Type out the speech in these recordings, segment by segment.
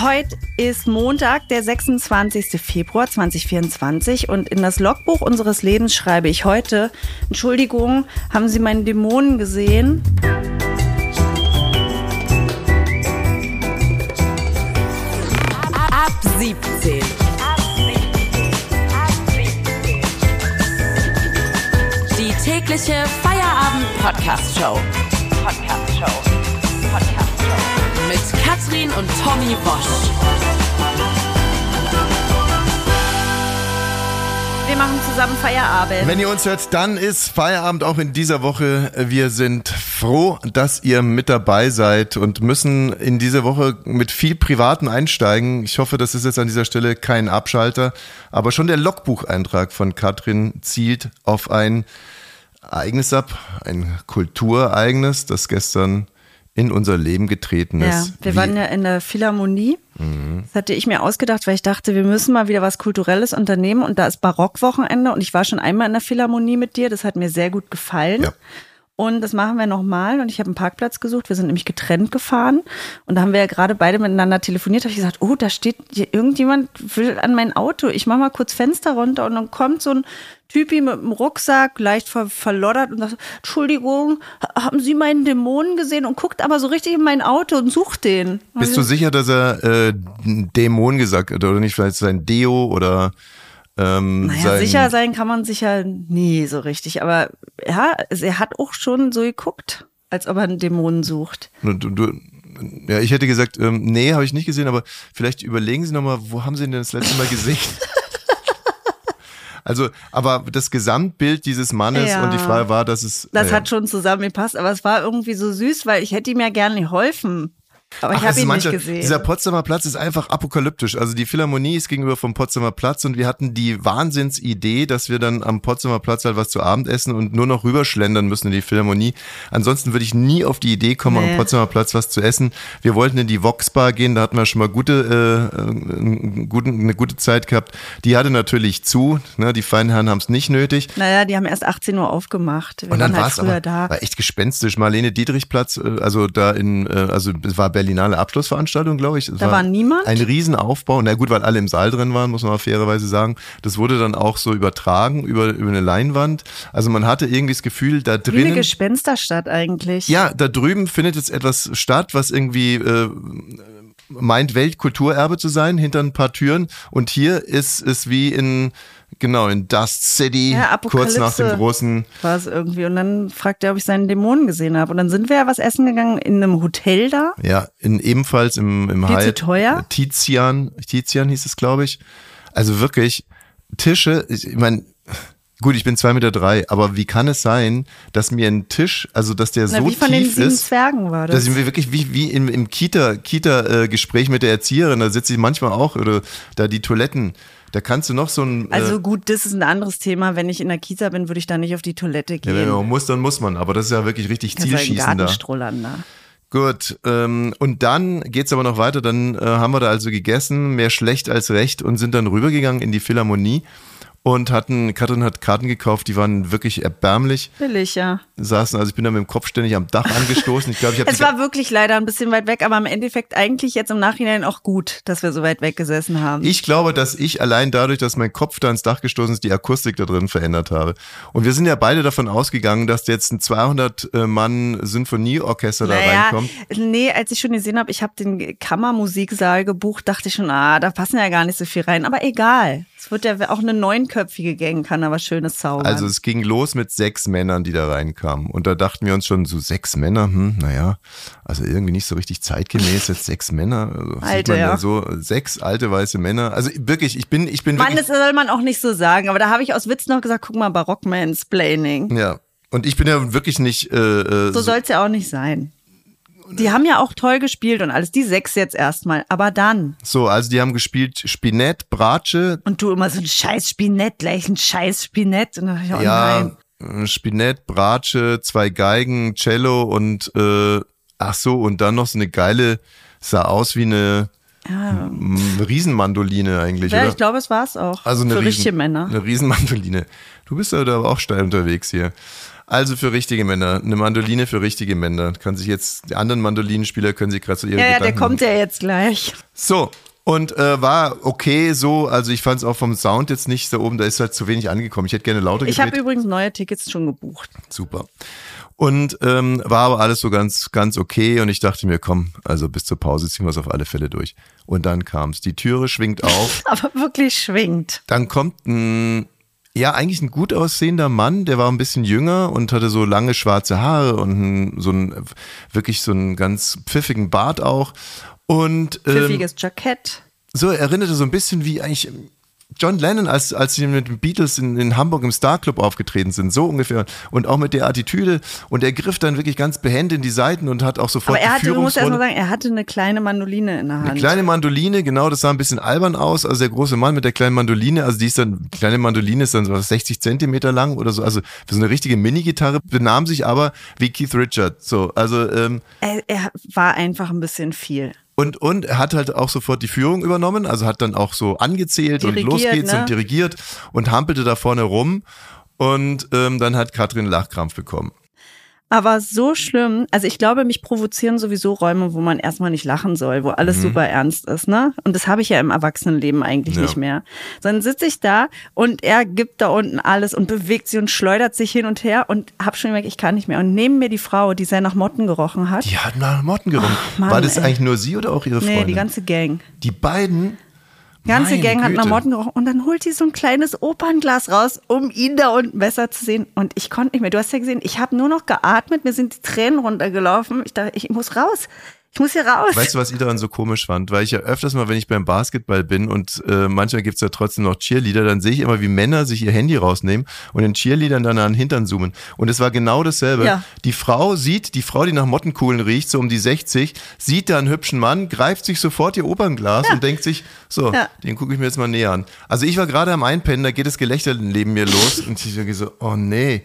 Heute ist Montag, der 26. Februar 2024 und in das Logbuch unseres Lebens schreibe ich heute, Entschuldigung, haben Sie meinen Dämonen gesehen? Ab 17. Die tägliche Feierabend-Podcast-Show. Und Tommy Bosch. Wir machen zusammen Feierabend. Wenn ihr uns hört, dann ist Feierabend auch in dieser Woche. Wir sind froh, dass ihr mit dabei seid und müssen in dieser Woche mit viel Privaten einsteigen. Ich hoffe, das ist jetzt an dieser Stelle kein Abschalter, aber schon der Logbucheintrag von Katrin zielt auf ein Ereignis ab, ein Kulturereignis, das gestern in unser Leben getreten Ja, ist. wir Wie- waren ja in der Philharmonie. Das hatte ich mir ausgedacht, weil ich dachte, wir müssen mal wieder was Kulturelles unternehmen. Und da ist Barockwochenende und ich war schon einmal in der Philharmonie mit dir. Das hat mir sehr gut gefallen. Ja. Und das machen wir nochmal. Und ich habe einen Parkplatz gesucht. Wir sind nämlich getrennt gefahren. Und da haben wir ja gerade beide miteinander telefoniert. Da habe ich gesagt, oh, da steht irgendjemand will an mein Auto. Ich mache mal kurz Fenster runter. Und dann kommt so ein Typi mit einem Rucksack, leicht ver verloddert und sagt, Entschuldigung, ha- haben Sie meinen Dämonen gesehen? Und guckt aber so richtig in mein Auto und sucht den. Bist du sicher, dass er äh, Dämon gesagt hat oder nicht vielleicht sein Deo oder ähm, Naja, sein sicher sein kann man sicher nie so richtig. Aber ja, er hat auch schon so geguckt, als ob er einen Dämonen sucht. Du, du, ja, ich hätte gesagt, ähm, nee, habe ich nicht gesehen, aber vielleicht überlegen Sie nochmal, wo haben Sie ihn denn das letzte Mal gesehen? also, aber das Gesamtbild dieses Mannes Ja. und die Frage war, dass es. Das äh, hat schon zusammengepasst, aber es war irgendwie so süß, weil ich hätte ihm ja gerne geholfen. Aber ich habe ihn manche- nicht gesehen. Dieser Potsdamer Platz ist einfach apokalyptisch. Also die Philharmonie ist gegenüber vom Potsdamer Platz und wir hatten die Wahnsinnsidee, dass wir dann am Potsdamer Platz halt was zu Abend essen und nur noch rüberschlendern müssen in die Philharmonie. Ansonsten würde ich nie auf die Idee kommen, Nee. am Potsdamer Platz was zu essen. Wir wollten in die Vox Bar gehen, da hatten wir schon mal gute, äh, einen guten, eine gute Zeit gehabt. Die hatte natürlich zu, ne? die feinen Herren haben es nicht nötig. naja, die haben erst 18 Uhr aufgemacht. Wir Und dann waren war halt es früher aber da. war echt gespenstisch. Marlene Dietrichplatz, äh, also da in, äh, also es war Berlinale Abschlussveranstaltung, glaube ich. Es Da war niemand? Ein Riesenaufbau. Na gut, weil alle im Saal drin waren, muss man mal fairerweise sagen. Das wurde dann auch so übertragen über, über eine Leinwand. Also man hatte irgendwie das Gefühl, da Wie eine. Gespensterstadt eigentlich. Ja, da drüben findet jetzt etwas statt, was irgendwie äh, meint Weltkulturerbe zu sein, hinter ein paar Türen. Und hier ist es wie in, genau, in Dust City, Ja, kurz nach dem großen War es irgendwie. Und dann fragt er, ob ich seinen Dämonen gesehen habe. Und dann sind wir ja was essen gegangen in einem Hotel da. Ja, in, ebenfalls im, im Hyatt. zu teuer? Tizian, Tizian hieß es, glaube ich. Also wirklich, Tische, ich, meine, gut, ich bin zwei Meter drei, aber wie kann es sein, dass mir ein Tisch, also dass der Na, so wie von den tief sieben ist, Zwergen war das. dass ich mir wirklich wie, wie im, im Kita, Kita-Gespräch mit der Erzieherin, da sitze ich manchmal auch, oder da die Toiletten, da kannst du noch so ein, Also äh, gut, das ist ein anderes Thema. Wenn ich in der Kita bin, würde ich da nicht auf die Toilette ja, gehen. wenn man muss, dann muss man, aber das ist ja wirklich richtig zielschießend da. Gut, ähm, und dann geht's aber noch weiter. Dann äh, haben wir da also gegessen, mehr schlecht als recht und sind dann rübergegangen in die Philharmonie und hatten, Katrin hat Karten gekauft, die waren wirklich erbärmlich. Billig, ja. Saßen, also ich bin da mit dem Kopf ständig am Dach angestoßen. Ich glaube, ich habe Es war wirklich leider ein bisschen weit weg, aber im Endeffekt eigentlich jetzt im Nachhinein auch gut, dass wir so weit weg gesessen haben. Ich glaube, dass ich allein dadurch, dass mein Kopf da ins Dach gestoßen ist, die Akustik da drin verändert habe. Und wir sind ja beide davon ausgegangen, dass jetzt ein 200-Mann-Symphonieorchester da reinkommt. nee, als ich schon gesehen habe, ich habe den Kammermusiksaal gebucht, dachte ich schon, ah, da passen ja gar nicht so viel rein. Aber egal. Es wird ja auch eine neunköpfige Gang, kann was Schönes zaubern. Also es ging los mit sechs Männern, die da reinkamen. Und da dachten wir uns schon, so sechs Männer, hm, naja, also irgendwie nicht so richtig zeitgemäß, jetzt sechs Männer. Also sieht Alte, man ja. So sechs alte weiße Männer. Also wirklich, ich bin, ich bin Mann, wirklich. das soll man auch nicht so sagen. Aber da habe ich aus Witz noch gesagt, guck mal, Barockmansplaining. ja. Und ich bin ja wirklich nicht. Äh, äh, So soll es ja auch nicht sein. Die haben ja auch toll gespielt und alles. Die sechs jetzt erstmal. Aber dann. so, also die haben gespielt Spinett, Bratsche, Und du immer so ein scheiß Spinett, gleich ein scheiß Spinett. Und dann ich, oh ja, nein. äh, Spinett, Bratsche, zwei Geigen, Cello und äh, ach so, und dann noch so eine geile, sah aus wie eine Ja, Riesenmandoline eigentlich, ja oder? ich glaube, es war es auch. Also eine Für Riesen, richtige Männer. Eine Riesenmandoline. Du bist ja da auch steil unterwegs hier. Also für richtige Männer, eine Mandoline für richtige Männer. Kann sich jetzt, die anderen Mandolinenspieler können sich gerade so ihre Ja, ja, Gedanken der kommt ja jetzt gleich. So, und äh, war okay so, also ich fand es auch vom Sound jetzt nicht da oben, da ist halt zu wenig angekommen. Ich hätte gerne lauter Ich habe gedreht. übrigens neue Tickets schon gebucht. Super. Und ähm, war aber alles so ganz, ganz okay und ich dachte mir, komm, also bis zur Pause ziehen wir es auf alle Fälle durch. Und dann kam's. Die Türe schwingt auf, Aber wirklich schwingt. dann kommt ein, ja, eigentlich ein gut aussehender Mann, der war ein bisschen jünger und hatte so lange schwarze Haare und so ein, wirklich so einen ganz pfiffigen Bart auch. Und ähm, Pfiffiges Jackett. so erinnerte so ein bisschen wie eigentlich John Lennon, als, als sie mit den Beatles in, in Hamburg im Star Club aufgetreten sind, so ungefähr. Und auch mit der Attitüde. Und er griff dann wirklich ganz behend in die Seiten und hat auch sofort Aber er hatte, du musst erst mal sagen, er hatte eine kleine Mandoline in der Hand. Eine kleine Mandoline, genau, das sah ein bisschen albern aus. Also der große Mann mit der kleinen Mandoline, also die ist dann, die kleine Mandoline ist dann so 60 Zentimeter lang oder so. Also für so eine richtige Mini-Gitarre benahm sich aber wie Keith Richard. So, also ähm, er, er war einfach ein bisschen viel. Und, und er hat halt auch sofort die Führung übernommen, also hat dann auch so angezählt und los Dirigiert, geht's ne? und dirigiert und hampelte da vorne rum. Und ähm, dann hat Katrin Lachkrampf bekommen. Aber so schlimm, also ich glaube, mich provozieren sowieso Räume, wo man erstmal nicht lachen soll, wo alles super ernst ist, ne? Und das habe ich ja im Erwachsenenleben eigentlich Ja. nicht mehr. Dann sitze ich da und er gibt da unten alles und bewegt sich und schleudert sich hin und her und hab schon gemerkt, ich kann nicht mehr. Und neben mir die Frau, die sehr nach Motten gerochen hat. Die hat nach Motten gerungen. Mann, War das ey. eigentlich nur sie oder auch ihre nee, Freundin? die ganze Gang. die beiden. Die ganze Meine Gang hat nach Güte. Motten gerochen und dann holt sie so ein kleines Opernglas raus, um ihn da unten besser zu sehen. Und ich konnte nicht mehr. Du hast ja gesehen, ich habe nur noch geatmet, mir sind die Tränen runtergelaufen. Ich dachte, ich muss raus. Ich muss hier raus. Weißt du, was ich daran so komisch fand? Weil ich ja öfters mal, wenn ich beim Basketball bin und äh, manchmal gibt's ja trotzdem noch Cheerleader, dann sehe ich immer, wie Männer sich ihr Handy rausnehmen und den Cheerleadern dann an den Hintern zoomen. Und es war genau dasselbe. Ja. Die Frau sieht, die Frau, die nach Mottenkugeln riecht, so um die 60, sieht da einen hübschen Mann, greift sich sofort ihr Opernglas und denkt sich, so, Ja. den gucke ich mir jetzt mal näher an. Also ich war gerade am Einpennen, da geht das Gelächter neben mir los und ich denke so, oh nee.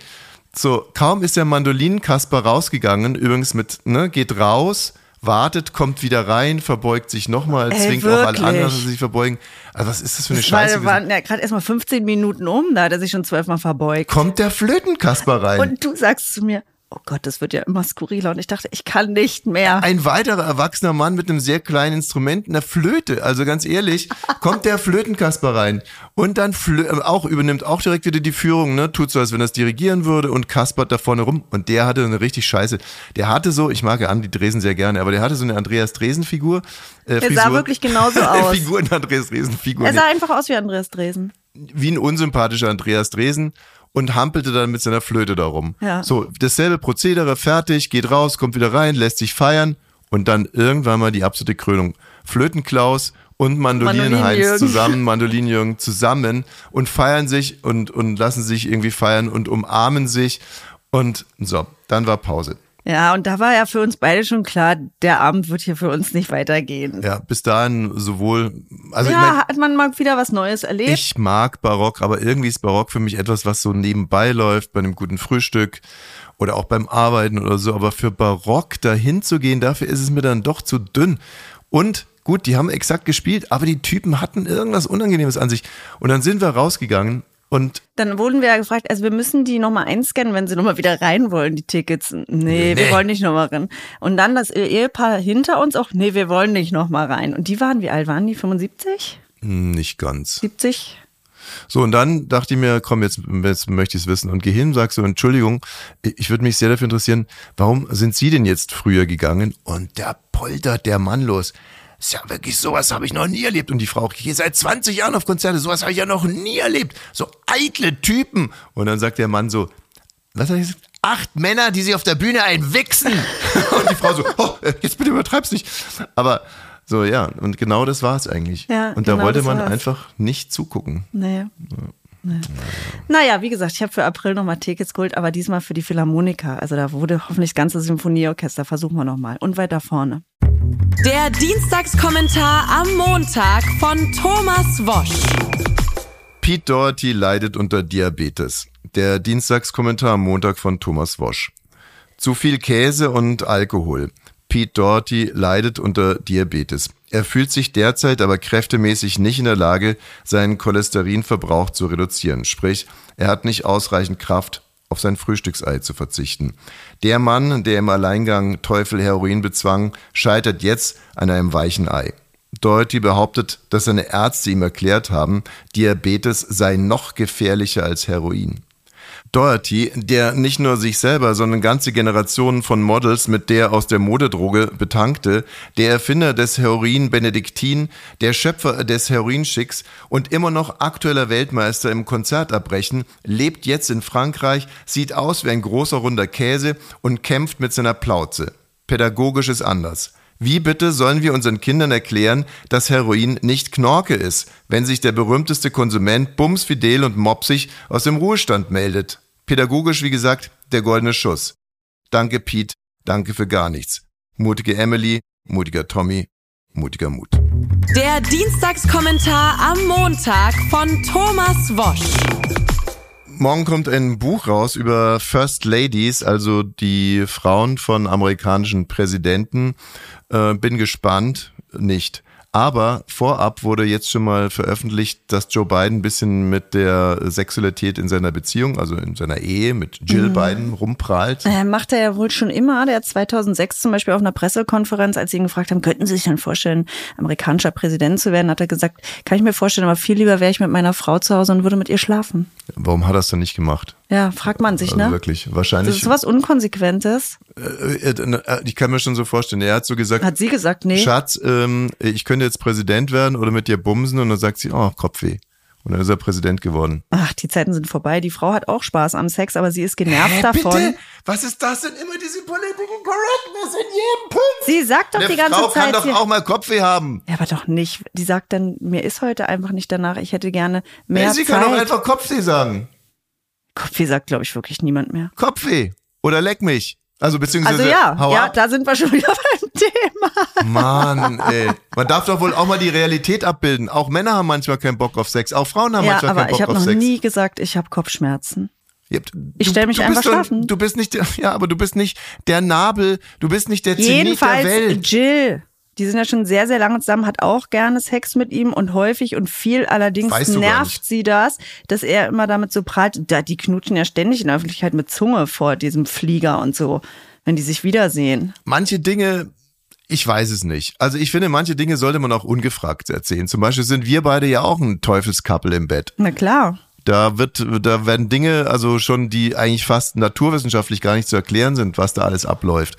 So, kaum ist der Mandolinenkasper rausgegangen, übrigens mit, ne, geht raus, wartet, kommt wieder rein, verbeugt sich nochmal, Ey, zwingt auch alle wirklich? anderen, dass sie sich verbeugen. Also was ist das für eine Das Scheiße? war, Wir waren ja gerade erst mal 15 Minuten um, da hat er sich schon zwölfmal verbeugt. Kommt der Flötenkasper rein? Und du sagst zu mir, oh Gott, das wird ja immer skurriler. Und ich dachte, ich kann nicht mehr. ein weiterer erwachsener Mann mit einem sehr kleinen Instrument, einer Flöte. Also ganz ehrlich, kommt der Flötenkasper rein und dann äh, auch übernimmt auch direkt wieder die Führung, ne? Tut so, als wenn er es dirigieren würde und kaspert da vorne rum. Und der hatte eine richtig Scheiße. Der hatte so, ich mag ja Andi Dresen sehr gerne, aber der hatte so eine Andreas Dresen-Figur. Äh, Der sah wirklich genauso aus. Figur in Andreas Dresen-Figur. Er sah einfach aus wie Andreas Dresen. wie ein unsympathischer Andreas Dresen und hampelte dann mit seiner Flöte darum. Ja. So, dasselbe Prozedere, fertig, geht raus, kommt wieder rein, lässt sich feiern und dann irgendwann mal die absolute Krönung. Flötenklaus und Mandolinenheinz zusammen, Mandolinenjürgen zusammen und feiern sich und, und lassen sich irgendwie feiern und umarmen sich und so, dann war Pause. Ja, und da war ja für uns beide schon klar, der Abend wird hier für uns nicht weitergehen. Ja, bis dahin sowohl, also ich ja, mein, hat man mal wieder was Neues erlebt. Ich mag Barock, aber irgendwie ist Barock für mich etwas, was so nebenbei läuft, bei einem guten Frühstück oder auch beim Arbeiten oder so. Aber für Barock dahin zu gehen, dafür ist es mir dann doch zu dünn. Und gut, die haben exakt gespielt, aber die Typen hatten irgendwas Unangenehmes an sich. Und dann sind wir rausgegangen und Dann wurden wir ja gefragt, also wir müssen die nochmal einscannen, wenn sie nochmal wieder rein wollen, die Tickets. Nee, wir Nee. wollen nicht nochmal rein. Und dann das Ehepaar hinter uns auch, nee, wir wollen nicht nochmal rein. Und die waren, wie alt waren die? 75? hm, nicht ganz. 70? So, und dann dachte ich mir, komm, jetzt, jetzt möchte ich es wissen. Und geh hin, sagst du, Entschuldigung, ich würde mich sehr dafür interessieren, warum sind Sie denn jetzt früher gegangen? Und da poltert der Mann los. Ist ja wirklich, sowas habe ich noch nie erlebt. Und die Frau, ich gehe seit 20 Jahren auf Konzerte, sowas habe ich ja noch nie erlebt. So eitle Typen. Und dann sagt der Mann so, was hat er gesagt? Acht Männer, die sich auf der Bühne einwichsen. und die Frau so, oh, jetzt bitte übertreib's nicht. Aber so, ja, und genau das war es eigentlich. Ja, und da genau wollte man war's. einfach nicht zugucken. Nee. nee. Naja, wie gesagt, ich habe für April nochmal Tickets geholt, aber diesmal für die Philharmoniker. Also da wurde hoffentlich das ganze Symphonieorchester. Versuchen wir nochmal. Und weiter vorne. Der Dienstagskommentar am Montag von Thomas Wosch. Pete Doherty leidet unter Diabetes. Der Dienstagskommentar am Montag von Thomas Wosch. Zu viel Käse und Alkohol. Pete Doherty leidet unter Diabetes. Er fühlt sich derzeit aber kräftemäßig nicht in der Lage, seinen Cholesterinverbrauch zu reduzieren. Sprich, er hat nicht ausreichend Kraft, auf sein Frühstücksei zu verzichten. Der Mann, der im Alleingang Teufel Heroin bezwang, scheitert jetzt an einem weichen Ei. Doherty behauptet, dass seine Ärzte ihm erklärt haben, Diabetes sei noch gefährlicher als Heroin. Doherty, der nicht nur sich selber, sondern ganze Generationen von Models mit der aus der Modedroge betankte, der Erfinder des Heroin Benediktin, der Schöpfer des Heroinschicks und immer noch aktueller Weltmeister im Konzertabbrechen, lebt jetzt in Frankreich, sieht aus wie ein großer runder Käse und kämpft mit seiner Plauze. Pädagogisch ist anders. Wie bitte sollen wir unseren Kindern erklären, dass Heroin nicht Knorke ist, wenn sich der berühmteste Konsument bumsfidel und mopsig aus dem Ruhestand meldet? Pädagogisch, wie gesagt, der goldene Schuss. Danke, Pete. Danke für gar nichts. Mutige Emily, mutiger Tommy, mutiger Mut. Der Dienstagskommentar am Montag von Thomas Wosch. Morgen kommt ein Buch raus über First Ladies, also die Frauen von amerikanischen Präsidenten. Äh, bin gespannt. Nicht. Aber vorab wurde jetzt schon mal veröffentlicht, dass Joe Biden ein bisschen mit der Sexualität in seiner Beziehung, also in seiner Ehe mit Jill mhm. Biden rumprahlt. Äh, macht er ja wohl schon immer. Der hat 2006 zum Beispiel auf einer Pressekonferenz, als sie ihn gefragt haben, könnten Sie sich dann vorstellen, amerikanischer Präsident zu werden, hat er gesagt, kann ich mir vorstellen, aber viel lieber wäre ich mit meiner Frau zu Hause und würde mit ihr schlafen. Warum hat er es dann nicht gemacht? Ja, fragt man sich, ne? Wirklich, wahrscheinlich. Das ist was Unkonsequentes. Äh, äh, äh, ich kann mir schon so vorstellen. Er hat so gesagt. Hat sie gesagt, nee. Schatz, ähm, ich könnte jetzt Präsident werden oder mit dir bumsen und dann sagt sie, oh, Kopfweh. Und dann ist er Präsident geworden. Ach, die Zeiten sind vorbei. Die Frau hat auch Spaß am Sex, aber sie ist genervt Hä, davon. Bitte? Was ist das denn immer diese Political Correctness in jedem Punkt? Sie sagt doch Eine die ganze Frau Zeit. kann doch auch mal Kopfweh haben. Ja, aber doch nicht. Die sagt dann, mir ist heute einfach nicht danach. Ich hätte gerne mehr nee, sie Zeit. kann doch einfach Kopfweh sagen. Kopfweh sagt, glaube ich, wirklich niemand mehr. Kopfweh. Oder leck mich. Also beziehungsweise Also ja, hau ja, ab. da sind wir schon wieder beim Thema. Mann, ey. Man darf doch wohl auch mal die Realität abbilden. Auch Männer haben manchmal keinen Bock auf Sex. Auch Frauen haben Ja, manchmal aber keinen Bock ich habe auf noch Sex. nie gesagt, ich habe Kopfschmerzen. Ich du- stell mich du einfach bist schlafen. Du bist nicht, der- ja, aber du bist nicht der Nabel, du bist nicht der Zenit der Jedenfalls Welt. Jill. Die sind ja schon sehr, sehr lange zusammen, hat auch gerne Sex mit ihm und häufig und viel. Allerdings Weißt nervt sie das, dass er immer damit so prahlt. Da, die knutschen ja ständig in der Öffentlichkeit mit Zunge vor diesem Flieger und so, wenn die sich wiedersehen. Manche Dinge, ich weiß es nicht. Also ich finde, manche Dinge sollte man auch ungefragt erzählen. Zum Beispiel sind wir beide ja auch ein Teufelscouple im Bett. Na klar. Da wird, da werden Dinge, also schon, die eigentlich fast naturwissenschaftlich gar nicht zu erklären sind, was da alles abläuft.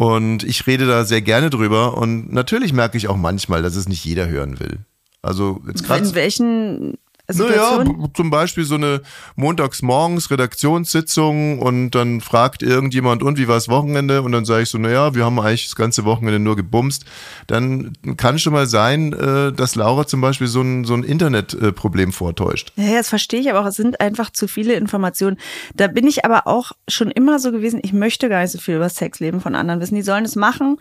Und ich rede da sehr gerne drüber. Und natürlich merke ich auch manchmal, dass es nicht jeder hören will. Also jetzt gerade. In welchen Naja, zum Beispiel so eine montagsmorgens Redaktionssitzung und dann fragt irgendjemand, und wie war das Wochenende? Und dann sage ich so, naja, wir haben eigentlich das ganze Wochenende nur gebumst. Dann kann schon mal sein, äh, dass Laura zum Beispiel so ein, so ein Internetproblem vortäuscht. Ja, ja, das verstehe ich, aber auch es sind einfach zu viele Informationen. Da bin ich aber auch schon immer so gewesen, ich möchte gar nicht so viel über das Sexleben von anderen wissen. Die sollen es machen.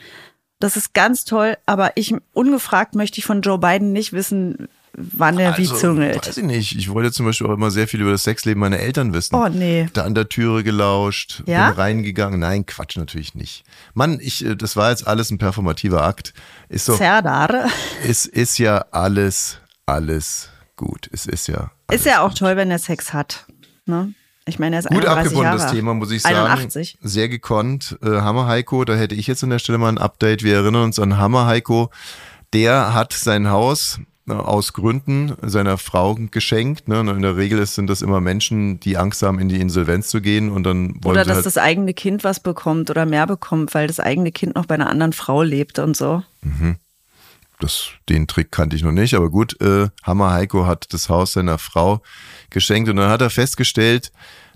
Das ist ganz toll, aber ich ungefragt möchte ich von Joe Biden nicht wissen, wann er wie zungelt. Also, Weiß ich nicht. Ich wollte zum Beispiel auch immer sehr viel über das Sexleben meiner Eltern wissen. Oh, nee. Da an der Türe gelauscht, Ja? bin reingegangen. Nein, Quatsch natürlich nicht. Mann, ich, äh, das war jetzt alles ein performativer Akt. Ist so, Serdar. es ist ja alles, alles gut. Es ist ja. Ist ja auch toll, wenn er Sex hat. Ne? Ich meine, er ist Gut 31 abgebundenes Jahre. Thema, muss ich sagen. 81. Sehr gekonnt. Äh, Hammer Heiko, da hätte ich jetzt an der Stelle mal ein Update. Wir erinnern uns an Hammer Heiko. Der hat sein Haus äh, aus Gründen seiner Frau geschenkt. Ne? Und In der Regel ist- sind das immer Menschen, die Angst haben, in die Insolvenz zu gehen und dann wollen Oder dass halt das eigene Kind was bekommt oder mehr bekommt, weil das eigene Kind noch bei einer anderen Frau lebt und so. das, den Trick kannte ich noch nicht, aber gut, äh, Hammer Heiko hat das Haus seiner Frau geschenkt und dann hat er festgestellt,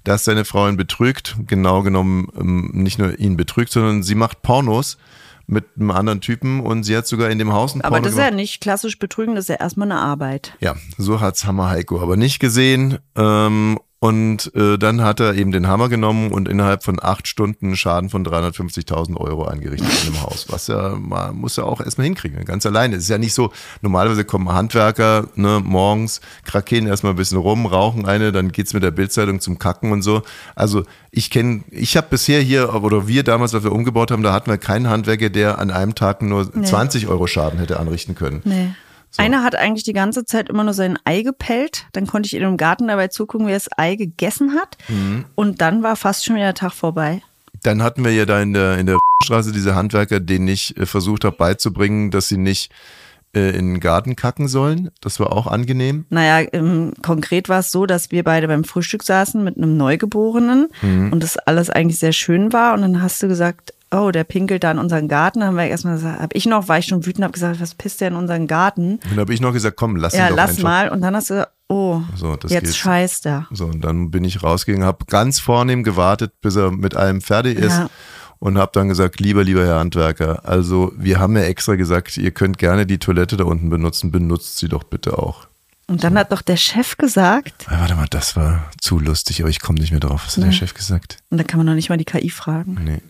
dass seine Frau ihn betrügt. Genau genommen ähm, nicht nur ihn betrügt, sondern sie macht Pornos mit einem anderen Typen und sie hat sogar in dem Haus ein Aber das ist ja gemacht. nicht klassisch betrügen, das ist ja erstmal eine Arbeit. Ja, so hat's Hammer Heiko aber nicht gesehen. Ähm, und äh, dann hat er eben den Hammer genommen und innerhalb von acht Stunden Schaden von 350.000 Euro angerichtet in dem Haus. Was ja, man muss ja auch erstmal hinkriegen, ganz alleine. Es ist ja nicht so, normalerweise kommen Handwerker ne, morgens, krakeen erstmal ein bisschen rum, rauchen eine, dann geht's mit der Bildzeitung zum Kacken und so. Also ich kenne, ich habe bisher hier, oder wir damals, als wir umgebaut haben, da hatten wir keinen Handwerker, der an einem Tag nur 20 Euro Schaden hätte anrichten können. Nee. Einer hat eigentlich die ganze Zeit immer nur sein Ei gepellt. Dann konnte ich in dem Garten dabei zugucken, wie er das Ei gegessen hat. Mhm. Und dann war fast schon wieder der Tag vorbei. Dann hatten wir ja da in der, in der Straße diese Handwerker, denen ich äh, versucht habe beizubringen, dass sie nicht äh, in den Garten kacken sollen. Das war auch angenehm. Naja, ähm, konkret war es so, dass wir beide beim Frühstück saßen mit einem Neugeborenen Mhm. und das alles eigentlich sehr schön war. Und dann hast du gesagt, oh, der pinkelt da in unseren Garten. Haben wir erstmal gesagt, hab ich noch, war ich schon wütend, hab gesagt, was pisst der in unseren Garten? Und dann habe ich noch gesagt, komm, lass ja, ihn doch lass einfach. mal. Und dann hast du, gesagt, oh, So, jetzt geht's. scheißt er. So, und dann bin ich rausgegangen, habe ganz vornehm gewartet, bis er mit allem fertig ist. Ja. Und habe dann gesagt, lieber, lieber Herr Handwerker, also wir haben ja extra gesagt, ihr könnt gerne die Toilette da unten benutzen, benutzt sie doch bitte auch. Und dann hat doch der Chef gesagt, Ah, warte mal, das war zu lustig, aber ich komme nicht mehr drauf. Was hat der Chef gesagt? und da kann man noch nicht mal die KI fragen. Nee.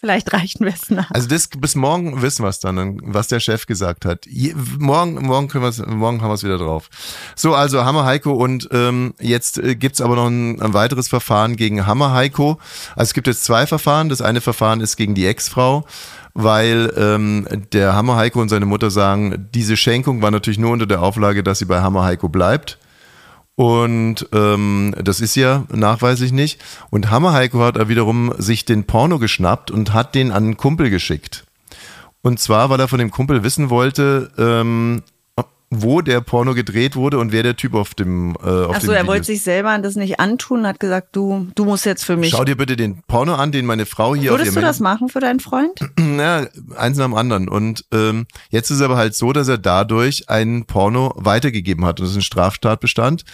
Vielleicht reichen wir es nach. Also das, bis morgen wissen wir es dann, was der Chef gesagt hat. Je, morgen, morgen, können wir's, morgen haben wir es wieder drauf. So, also Hammer Heiko und ähm, jetzt äh, gibt's aber noch ein, ein weiteres Verfahren gegen Hammer Heiko. Also es gibt jetzt zwei Verfahren. Das eine Verfahren ist gegen die Ex-Frau, weil ähm, der Hammer Heiko und seine Mutter sagen, diese Schenkung war natürlich nur unter der Auflage, dass sie bei Hammer Heiko bleibt. Und ähm, das ist ja nachweislich nicht. Und Hammer Heiko hat er wiederum sich den Porno geschnappt und hat den an einen Kumpel geschickt. Und zwar, weil er von dem Kumpel wissen wollte, ähm, wo der Porno gedreht wurde und wer der Typ auf dem äh, auf Achso, er wollte sich selber das nicht antun und hat gesagt, du, du musst jetzt für mich. Schau dir bitte den Porno an, den meine Frau hier Würdest auf du das machen für deinen Freund? Ja, eins nach dem anderen. Und ähm, jetzt ist es aber halt so, dass er dadurch einen Porno weitergegeben hat. Und das ist ein Straftatbestand.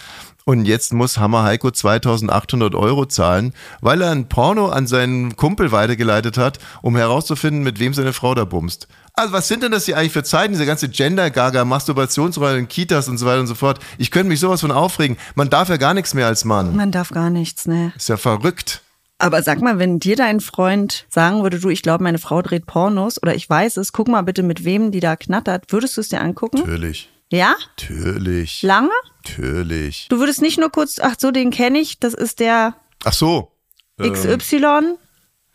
Und jetzt muss Hammer Heiko 2800 Euro zahlen, weil er ein Porno an seinen Kumpel weitergeleitet hat, um herauszufinden, mit wem seine Frau da bumst. Also was sind denn das hier eigentlich für Zeiten, diese ganze Gender-Gaga, Masturbationsrollen in Kitas und so weiter und so fort. Ich könnte mich sowas von aufregen. Man darf ja gar nichts mehr als Mann. Man darf gar nichts, ne? Ist ja verrückt. Aber sag mal, wenn dir dein Freund sagen würde, du, ich glaube, meine Frau dreht Pornos oder ich weiß es, guck mal bitte, mit wem die da knattert, würdest du es dir angucken? Natürlich. Ja? Natürlich. Lange? Natürlich. Du würdest nicht nur kurz, ach so, den kenne ich, das ist der Ach so. Ähm, XY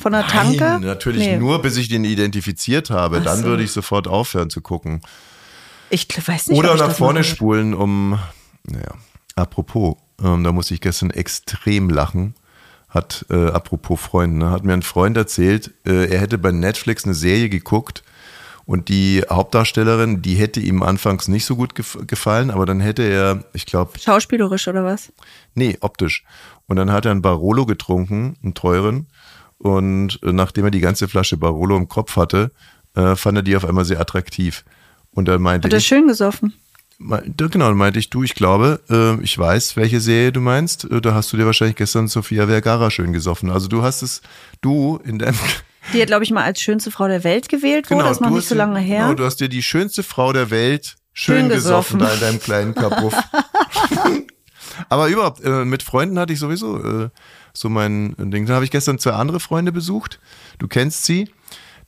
von der Tanke? Nein, natürlich Nee. nur, bis ich den identifiziert habe. Ach Dann so. würde ich sofort aufhören zu gucken. Ich weiß nicht, Oder nach vorne spulen, um, naja, apropos, ähm, da muss ich gestern extrem lachen. Hat, äh, apropos Freund, ne, hat mir ein Freund erzählt, äh, er hätte bei Netflix eine Serie geguckt und die Hauptdarstellerin, die hätte ihm anfangs nicht so gut gef gefallen, aber dann hätte er, ich glaube, Schauspielerisch oder was? Nee, optisch. Und dann hat er einen Barolo getrunken, einen teuren. Und äh, nachdem er die ganze Flasche Barolo im Kopf hatte, äh, fand er die auf einmal sehr attraktiv. Und dann meinte Hat er ich, schön gesoffen? genau, dann meinte ich, du, ich glaube, äh, ich weiß, welche Serie du meinst. Äh, da hast du dir wahrscheinlich gestern Sofia Vergara schön gesoffen. Also du hast es, du in deinem Die hat, glaube ich, mal als schönste Frau der Welt gewählt wurde, das ist noch nicht so lange her. Genau, du hast dir die schönste Frau der Welt schön, Schön gesoffen. gesoffen. da in deinem kleinen Kapuff. Aber überhaupt, äh, mit Freunden hatte ich sowieso äh, so mein Ding. Dann habe ich gestern zwei andere Freunde besucht. Du kennst sie.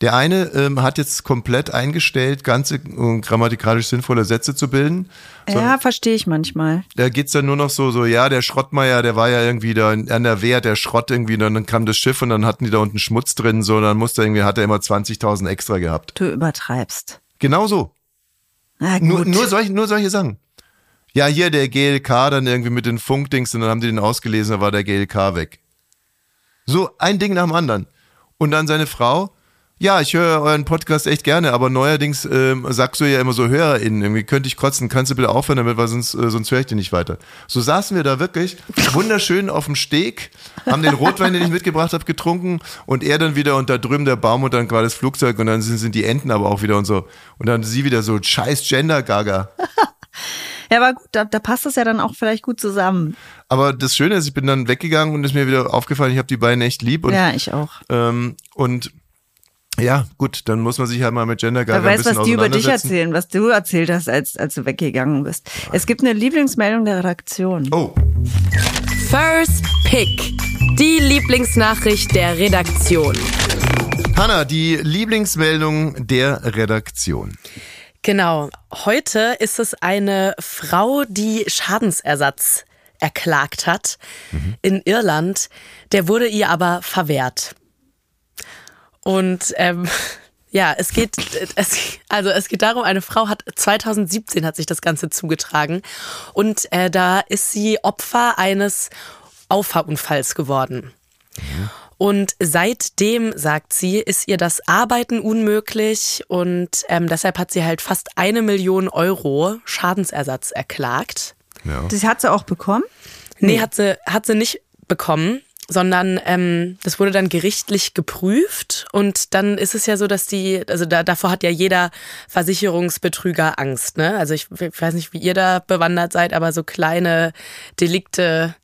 Der eine ähm, hat jetzt komplett eingestellt, ganze äh, grammatikalisch sinnvolle Sätze zu bilden. So, ja, verstehe ich manchmal. da geht's dann nur noch so, so, ja, der Schrottmeier, der war ja irgendwie da in- an der Wehr, der Schrott irgendwie, dann kam das Schiff und dann hatten die da unten Schmutz drin, so, dann musste irgendwie, hat er immer 20.000 extra gehabt. Du übertreibst. Genau so. Nur, nur, solche, nur solche Sachen. Ja, hier der GLK dann irgendwie mit den Funkdings und dann haben die den ausgelesen, da war der GLK weg. So, ein Ding nach dem anderen. Und dann seine Frau, ja, ich höre euren Podcast echt gerne, aber neuerdings ähm, sagst du ja immer so HörerInnen, irgendwie könnte ich kotzen, kannst du bitte aufhören damit, weil sonst, äh, sonst höre ich dir nicht weiter. So saßen wir da wirklich wunderschön auf dem Steg, haben den Rotwein, den ich mitgebracht habe, getrunken und er dann wieder und da drüben der Baum und dann war das Flugzeug und dann sind, sind die Enten aber auch wieder und so. Und dann sie wieder so, scheiß Gender-Gaga. Ja, aber gut, da, da passt das ja dann auch vielleicht gut zusammen. Aber das Schöne ist, ich bin dann weggegangen und ist mir wieder aufgefallen, ich habe die beiden echt lieb und, ja, ich auch. ähm, und ja, gut, dann muss man sich halt mal mit Gender Gaga Wer ein weiß, bisschen was die über dich erzählen, was du erzählt hast, als, als du weggegangen bist. Es gibt eine Lieblingsmeldung der Redaktion. Oh, First Pick. Die Lieblingsnachricht der Redaktion. Hanna, die Lieblingsmeldung der Redaktion. Genau. Heute ist es eine Frau, die Schadensersatz erklagt hat in Irland. Der wurde ihr aber verwehrt. Und ähm, Ja, es geht, es, also es geht darum, eine Frau hat 2017 hat sich das Ganze zugetragen und äh, da ist sie Opfer eines Auffahrunfalls geworden. Und seitdem, sagt sie, ist ihr das Arbeiten unmöglich und ähm, deshalb hat sie halt fast eine Million Euro Schadensersatz erklagt. Ja. Das hat sie auch bekommen? Nee, hat sie, hat sie nicht bekommen, sondern ähm, das wurde dann gerichtlich geprüft und dann ist es ja so, dass die, also da, davor hat ja jeder Versicherungsbetrüger Angst, ne? Also ich, ich weiß nicht, wie ihr da bewandert seid, aber so kleine Delikte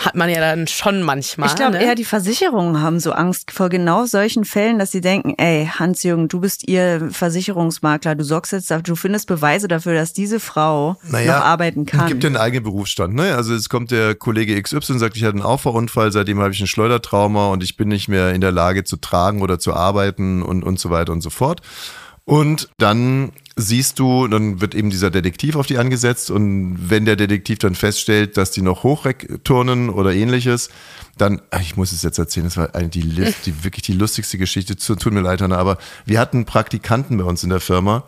hat man ja dann schon manchmal. Ich glaube ne? eher, die Versicherungen haben so Angst vor genau solchen Fällen, dass sie denken, ey, Hans-Jürgen, du bist ihr Versicherungsmakler, du sorgst jetzt dafür, du findest Beweise dafür, dass diese Frau noch arbeiten kann. Es gibt ja einen eigenen Berufsstand. Ne? Also es kommt der Kollege XY und sagt, ich hatte einen Auffahrunfall, seitdem habe ich ein Schleudertrauma und ich bin nicht mehr in der Lage zu tragen oder zu arbeiten und, und so weiter und so fort. Und dann siehst du, dann wird eben dieser Detektiv auf die angesetzt und wenn der Detektiv dann feststellt, dass die noch hochturnen oder ähnliches, dann, ich muss es jetzt erzählen, das war eigentlich die, die wirklich die lustigste Geschichte, tut mir leid, Hanna, aber wir hatten Praktikanten bei uns in der Firma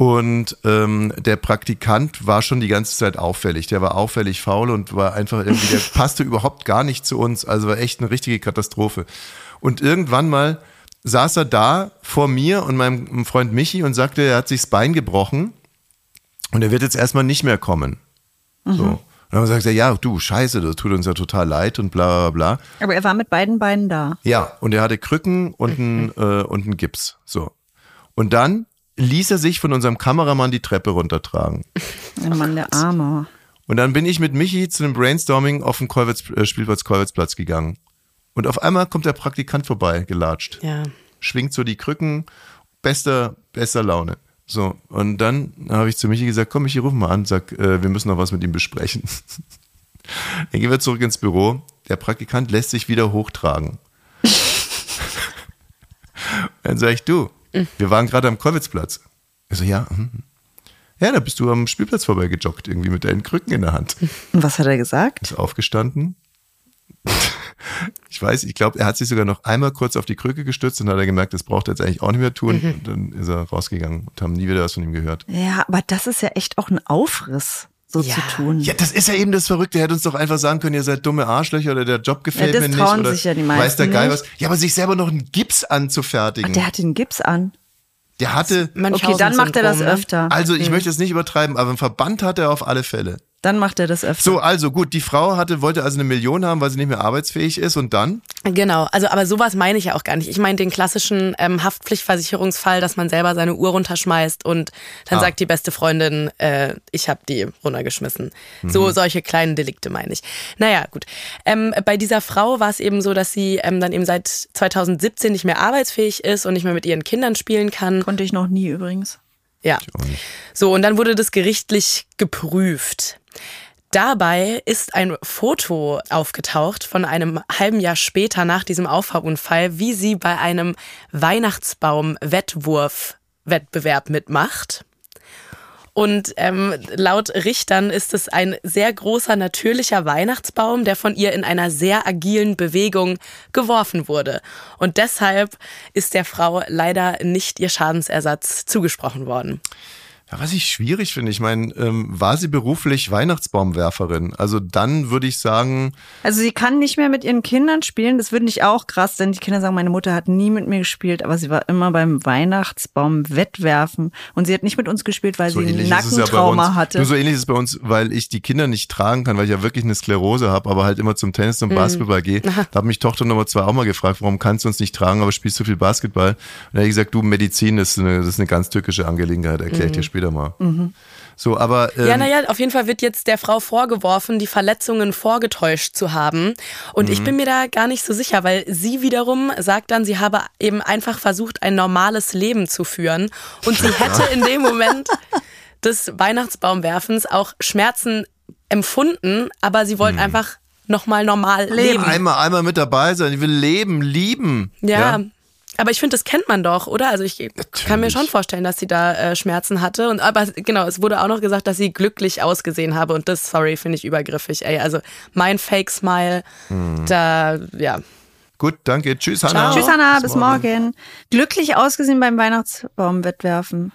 und ähm, der Praktikant war schon die ganze Zeit auffällig. Der war auffällig faul und war einfach irgendwie, der passte überhaupt gar nicht zu uns. Also war echt eine richtige Katastrophe. Und irgendwann mal saß er da vor mir und meinem Freund Michi und sagte, er hat sich das Bein gebrochen und er wird jetzt erstmal nicht mehr kommen. So. Und dann wir gesagt, ja, du, scheiße, das tut uns ja total leid und bla bla bla. Aber er war mit beiden Beinen da. Ja, und er hatte Krücken und einen, äh, und einen Gips. So. Und dann ließ er sich von unserem Kameramann die Treppe runtertragen. Der Mann, der Arme. Und dann bin ich mit Michi zu einem Brainstorming auf dem Kolwitz, äh, Spielplatz Kolwitzplatz gegangen. Und auf einmal kommt der Praktikant vorbei, gelatscht. Ja. Schwingt so die Krücken, bester, bester Laune. So, und dann habe ich zu Michi gesagt, komm, Michi, ruf mal an, sag, äh, wir müssen noch was mit ihm besprechen. dann gehen wir zurück ins Büro. Der Praktikant lässt sich wieder hochtragen. dann sage ich, du, wir waren gerade am Kolwitzplatz. Ich so, ja, hm. ja, da bist du am Spielplatz vorbeigejoggt, irgendwie mit deinen Krücken in der Hand. Und was hat er gesagt? Ist aufgestanden. Ich weiß, ich glaube, er hat sich sogar noch einmal kurz auf die Krücke gestützt und hat er gemerkt, das braucht er jetzt eigentlich auch nicht mehr tun. Und dann ist er rausgegangen und haben nie wieder was von ihm gehört. Ja, aber das ist ja echt auch ein Aufriss, so Ja. zu tun. Ja, das ist ja eben das Verrückte. Er hätte uns doch einfach sagen können, ihr seid dumme Arschlöcher oder der Job gefällt Ja, das mir trauen nicht. Oder sich ja die weiß der meisten Geil nicht. was. Ja, aber sich selber noch einen Gips anzufertigen. Ach, der hat den Gips an. der hatte, Okay, dann macht er das ne? öfter. also ich möchte es nicht übertreiben, aber einen Verband hat er auf alle Fälle. Dann macht er das öfter. So, also gut, die Frau hatte, wollte also eine Million haben, weil sie nicht mehr arbeitsfähig ist und dann? Genau, also aber sowas meine ich ja auch gar nicht. Ich meine den klassischen ähm, Haftpflichtversicherungsfall, dass man selber seine Uhr runterschmeißt und dann Ah. sagt die beste Freundin, äh, ich habe die runtergeschmissen. So solche kleinen Delikte meine ich. Naja, gut. Ähm, bei dieser Frau war es eben so, dass sie ähm, dann eben seit 2017 nicht mehr arbeitsfähig ist und nicht mehr mit ihren Kindern spielen kann. Konnte ich noch nie übrigens. Ja. So, und dann wurde das gerichtlich geprüft. Dabei ist ein Foto aufgetaucht von einem halben Jahr später nach diesem Auffahrunfall, wie sie bei einem Weihnachtsbaum-Wettwurf-Wettbewerb mitmacht. Und ähm, laut Richtern ist es ein sehr großer natürlicher Weihnachtsbaum, der von ihr in einer sehr agilen Bewegung geworfen wurde. Und deshalb ist der Frau leider nicht ihr Schadensersatz zugesprochen worden. Ja, was ich schwierig finde, ich meine, ähm, war sie beruflich Weihnachtsbaumwerferin? Also dann würde ich sagen, Also sie kann nicht mehr mit ihren Kindern spielen. Das finde ich auch krass, denn die Kinder sagen, meine Mutter hat nie mit mir gespielt, aber sie war immer beim Weihnachtsbaum Wettwerfen und sie hat nicht mit uns gespielt, weil so sie ein ja Nackentrauma uns. hatte. Nur so ähnlich ist es bei uns, weil ich die Kinder nicht tragen kann, weil ich ja wirklich eine Sklerose habe, aber halt immer zum Tennis und Basketball gehe. Da hat mich Tochter Nummer zwei auch mal gefragt, warum kannst du uns nicht tragen, aber spielst du viel Basketball? Und da habe ich gesagt, du, Medizin ist eine, das ist eine ganz türkische Angelegenheit, erkläre ich dir später mal. So, aber ähm, Ja, naja, auf jeden Fall wird jetzt der Frau vorgeworfen, die Verletzungen vorgetäuscht zu haben. Und ich bin mir da gar nicht so sicher, weil sie wiederum sagt dann, sie habe eben einfach versucht, ein normales Leben zu führen. Und sie hätte in dem Moment des Weihnachtsbaumwerfens auch Schmerzen empfunden, aber sie wollte einfach nochmal normal leben. einmal, einmal mit dabei sein, ich will leben, lieben. Ja. Aber ich finde, das kennt man doch, oder? Also ich kann mir schon vorstellen, dass sie da äh, Schmerzen hatte. Und aber genau, es wurde auch noch gesagt, dass sie glücklich ausgesehen habe. Und das, sorry, finde ich übergriffig. Ey, also mein Fake Smile, Hm. da, ja. Gut, danke. Tschüss, Hanna. Tschüss, Hanna, bis morgen. Glücklich ausgesehen beim Weihnachtsbaumwettwerfen.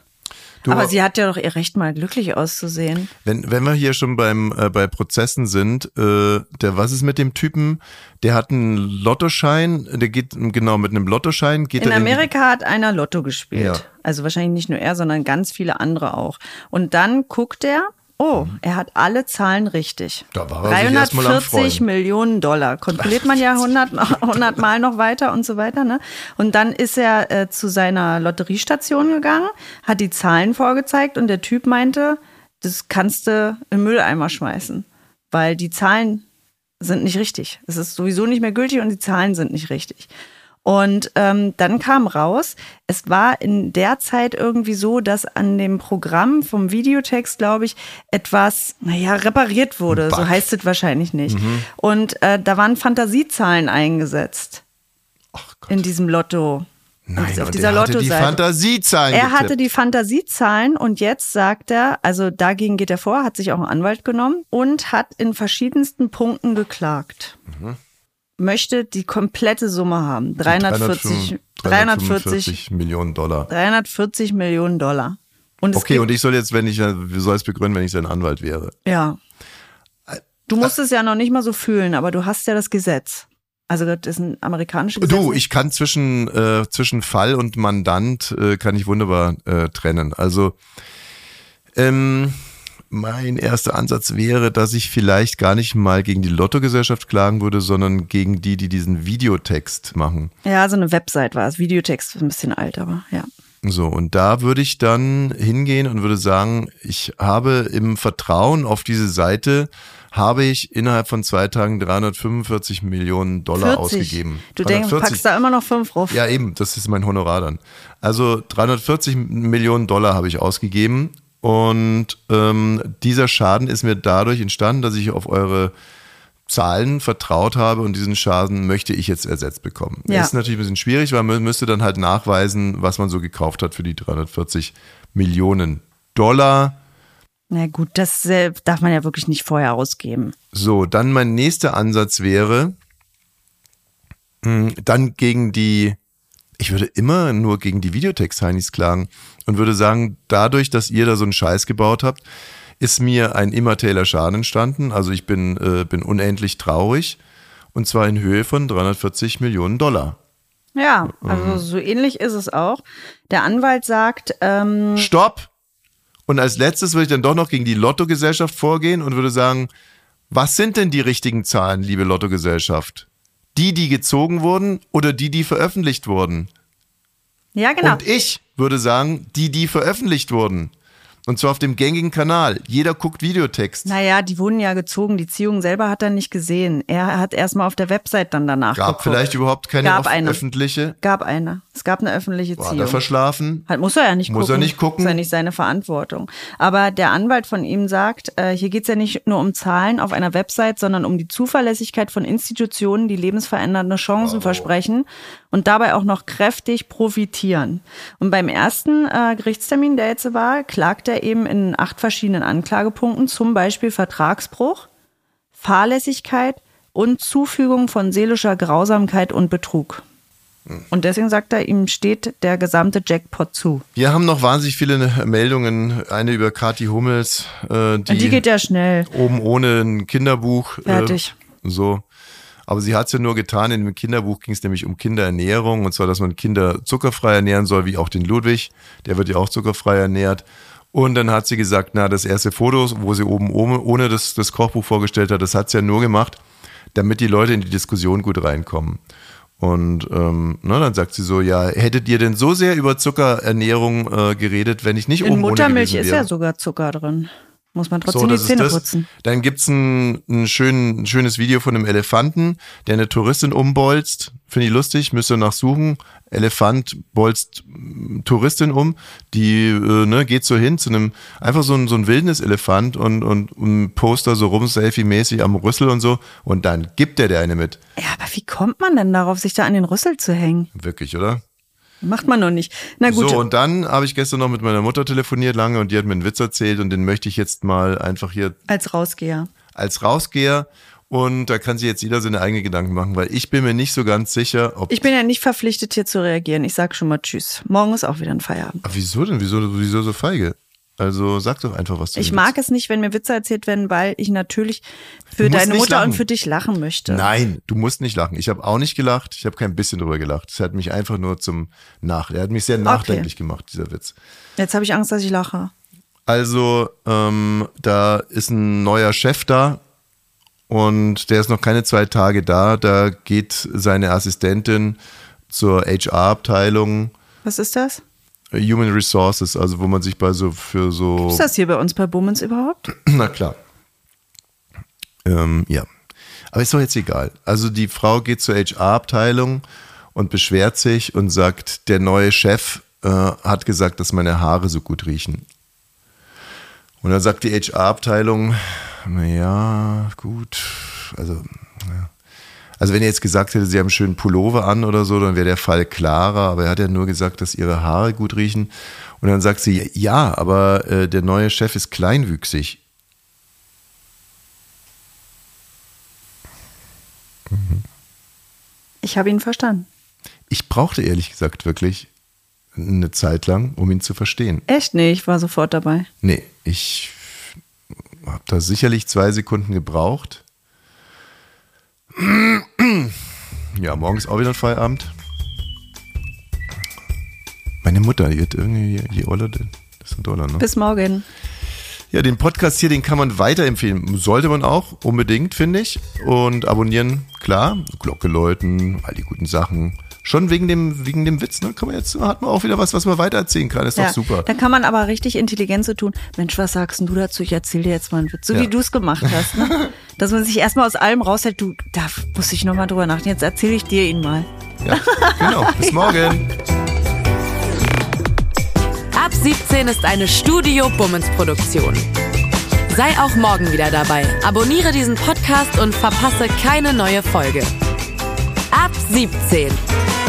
Du, Aber sie hat ja doch ihr Recht, mal glücklich auszusehen. Wenn, wenn wir hier schon beim, äh, bei Prozessen sind, äh, der, was ist mit dem Typen? Der hat einen Lottoschein, der geht, genau, mit einem Lottoschein geht In er Amerika hat einer Lotto gespielt. Ja. Also wahrscheinlich nicht nur er, sondern ganz viele andere auch. Und dann guckt er, oh, er hat alle Zahlen richtig. Da war er sich erst mal am 340 Freuen. Millionen Dollar. Kontrolliert man ja 100, 100 Mal noch weiter und so weiter. Ne? Und dann ist er äh, zu seiner Lotteriestation gegangen, hat die Zahlen vorgezeigt und der Typ meinte, das kannst du im Mülleimer schmeißen, weil die Zahlen sind nicht richtig. Es ist sowieso nicht mehr gültig und die Zahlen sind nicht richtig. Und ähm, dann kam raus, es war in der Zeit irgendwie so, dass an dem Programm vom Videotext, glaube ich, etwas, naja, repariert wurde. So Bug. heißt es wahrscheinlich nicht. Und äh, da waren Fantasiezahlen eingesetzt Ach Gott. in diesem Lotto. Nein, auf dieser er hatte die. Fantasiezahlen Er hatte getippt. die Fantasiezahlen und jetzt sagt er, also dagegen geht er vor, hat sich auch einen Anwalt genommen und hat in verschiedensten Punkten geklagt. Mhm. Möchte die komplette Summe haben. 340, 340, 345 Millionen Dollar. 340 Millionen Dollar. Und Okay, und ich soll jetzt, wenn ich, wie soll es begründen, wenn ich sein Anwalt wäre? ja. Du musst es ja noch nicht mal so fühlen, aber du hast ja das Gesetz. Also das ist ein amerikanisches Gesetz. Du, ich kann zwischen, äh, zwischen Fall und Mandant äh, kann ich wunderbar äh, trennen. Also ähm, mein erster Ansatz wäre, dass ich vielleicht gar nicht mal gegen die Lottogesellschaft klagen würde, sondern gegen die, die diesen Videotext machen. Ja, so eine Website war es. Videotext ist ein bisschen alt, aber ja. So, und da würde ich dann hingehen und würde sagen, ich habe im Vertrauen auf diese Seite, habe ich innerhalb von zwei Tagen 345 Millionen Dollar 40. ausgegeben. Du denkst, 340. packst da immer noch fünf drauf. Ja, eben, das ist mein Honorar dann. Also 340 Millionen Dollar habe ich ausgegeben und ähm, dieser Schaden ist mir dadurch entstanden, dass ich auf eure Zahlen vertraut habe und diesen Schaden möchte ich jetzt ersetzt bekommen. Ja. Ist natürlich ein bisschen schwierig, weil man müsste dann halt nachweisen, was man so gekauft hat für die 340 Millionen Dollar. Na gut, das äh, darf man ja wirklich nicht vorher ausgeben. So, dann mein nächster Ansatz wäre, mh, dann gegen die, ich würde immer nur gegen die Videotext-Heinis klagen und würde sagen, dadurch, dass ihr da so einen Scheiß gebaut habt, ist mir ein immaterieller Schaden entstanden. Also ich bin, äh, bin unendlich traurig und zwar in Höhe von 340 Millionen Dollar. Ja, Mhm. also so ähnlich ist es auch. Der Anwalt sagt, ähm, Stopp! Und als letztes würde ich dann doch noch gegen die Lottogesellschaft vorgehen und würde sagen, was sind denn die richtigen Zahlen, liebe Lottogesellschaft? Die, die gezogen wurden oder die, die veröffentlicht wurden? ja genau. Und ich würde sagen, die, die veröffentlicht wurden. Und zwar auf dem gängigen Kanal. Jeder guckt Videotext. Naja, die wurden ja gezogen. Die Ziehung selber hat er nicht gesehen. Er hat erstmal auf der Website dann danach Gab geguckt. vielleicht überhaupt keine Gab eine. öffentliche. Gab eine. Es gab eine öffentliche War er Ziehung. verschlafen? Halt, muss er ja nicht Muss gucken. er nicht gucken? Ist ja nicht seine Verantwortung. Aber der Anwalt von ihm sagt, äh, hier geht's ja nicht nur um Zahlen auf einer Website, sondern um die Zuverlässigkeit von Institutionen, die lebensverändernde Chancen versprechen und dabei auch noch kräftig profitieren. Und beim ersten äh, Gerichtstermin, der jetzt war, klagt er eben in acht verschiedenen Anklagepunkten, zum Beispiel Vertragsbruch, Fahrlässigkeit und Zufügung von seelischer Grausamkeit und Betrug. Und deswegen sagt er, ihm steht der gesamte Jackpot zu. Wir haben noch wahnsinnig viele Meldungen. Eine über Kathi Hummels, äh, die, die geht ja schnell. oben ohne ein Kinderbuch. Fertig. Äh, so. Aber sie hat es ja nur getan. In dem Kinderbuch ging es nämlich um Kinderernährung. Und zwar, dass man Kinder zuckerfrei ernähren soll, wie auch den Ludwig. Der wird ja auch zuckerfrei ernährt. Und dann hat sie gesagt, na, das erste Foto, wo sie oben ohne, ohne das, das Kochbuch vorgestellt hat, das hat sie ja nur gemacht, damit die Leute in die Diskussion gut reinkommen. Und ähm, na, dann sagt sie so, ja, hättet ihr denn so sehr über Zuckerernährung äh, geredet, wenn ich nicht In oben Muttermilch ohne ist ja sogar Zucker drin. Muss man So, trotzdem die das ist Zähne putzen. Dann gibt's ein, ein, schön, ein schönes Video von einem Elefanten, der eine Touristin umbolzt. Finde ich lustig, müsst ihr nachsuchen. Elefant bolzt mm, Touristin um, die äh, ne, geht so hin zu einem, einfach so ein, so ein Wildniselefant und, und ein Poster so rum, Selfie-mäßig am Rüssel und so. Und dann gibt der dir eine mit. Ja, aber wie kommt man denn darauf, sich da an den Rüssel zu hängen? Wirklich, oder? Macht man noch nicht. Na gut. So, und dann habe ich gestern noch mit meiner Mutter telefoniert lange und die hat mir einen Witz erzählt und den möchte ich jetzt mal einfach hier als Rausgeher. als Rausgeher Und da kann sich jetzt jeder seine eigenen Gedanken machen, weil ich bin mir nicht so ganz sicher, ob. Ich bin ja nicht verpflichtet, hier zu reagieren. Ich sag schon mal Tschüss. Morgen ist auch wieder ein Feierabend. Ach, wieso denn? Wieso, wieso so feige? Also sag doch einfach, was du Ich mag es nicht, wenn mir Witze erzählt werden, weil ich natürlich für deine Mutter lachen. und für dich lachen möchte. Nein, du musst nicht lachen. Ich habe auch nicht gelacht. Ich habe kein bisschen drüber gelacht. Es hat mich einfach nur zum Nach. Er hat mich sehr nachdenklich gemacht, dieser Witz. Jetzt habe ich Angst, dass ich lache. Also, ähm, da ist ein neuer Chef da und der ist noch keine zwei Tage da. Da geht seine Assistentin zur HR-Abteilung, Was ist das? Human Resources, also wo man sich bei so für so. Ist das hier bei uns bei Bummens überhaupt? Na klar. Ähm, ja. Aber ist doch jetzt egal. Also die Frau geht zur HR-Abteilung und beschwert sich und sagt, der neue Chef äh, hat gesagt, dass meine Haare so gut riechen. Und dann sagt die HR-Abteilung, ja, gut, also, ja. Also wenn er jetzt gesagt hätte, sie haben einen schönen Pullover an oder so, dann wäre der Fall klarer, aber er hat ja nur gesagt, dass ihre Haare gut riechen. Und dann sagt sie, ja, aber äh, der neue Chef ist kleinwüchsig. Ich habe ihn verstanden. Ich brauchte ehrlich gesagt wirklich eine Zeit lang, um ihn zu verstehen. Echt? Nee, ich war sofort dabei. Nee, ich habe da sicherlich zwei Sekunden gebraucht. Ja, morgens auch wieder ein Feierabend. Meine Mutter, die wird irgendwie, je Oller, das ist ein Dollar, ne? Bis morgen. Ja, den Podcast hier, den kann man weiterempfehlen. Sollte man auch, unbedingt, finde ich. Und abonnieren, klar. Glocke läuten, all die guten Sachen. Schon wegen dem, wegen dem Witz, ne? Kann man jetzt, hat man auch wieder was, was man weitererzählen kann. Ist doch super. Da kann man aber richtig intelligent so tun. Mensch, was sagst du dazu? Ich erzähl dir jetzt mal einen Witz. So Ja. wie du es gemacht hast. Ne? Dass man sich erstmal aus allem raushält. Du, da muss ich nochmal drüber nachdenken. Jetzt erzähle ich dir ihn mal. Ja, genau. Bis morgen. Ab 17 ist eine Studio Bummens Produktion. Sei auch morgen wieder dabei. Abonniere diesen Podcast und verpasse keine neue Folge. Ab 17.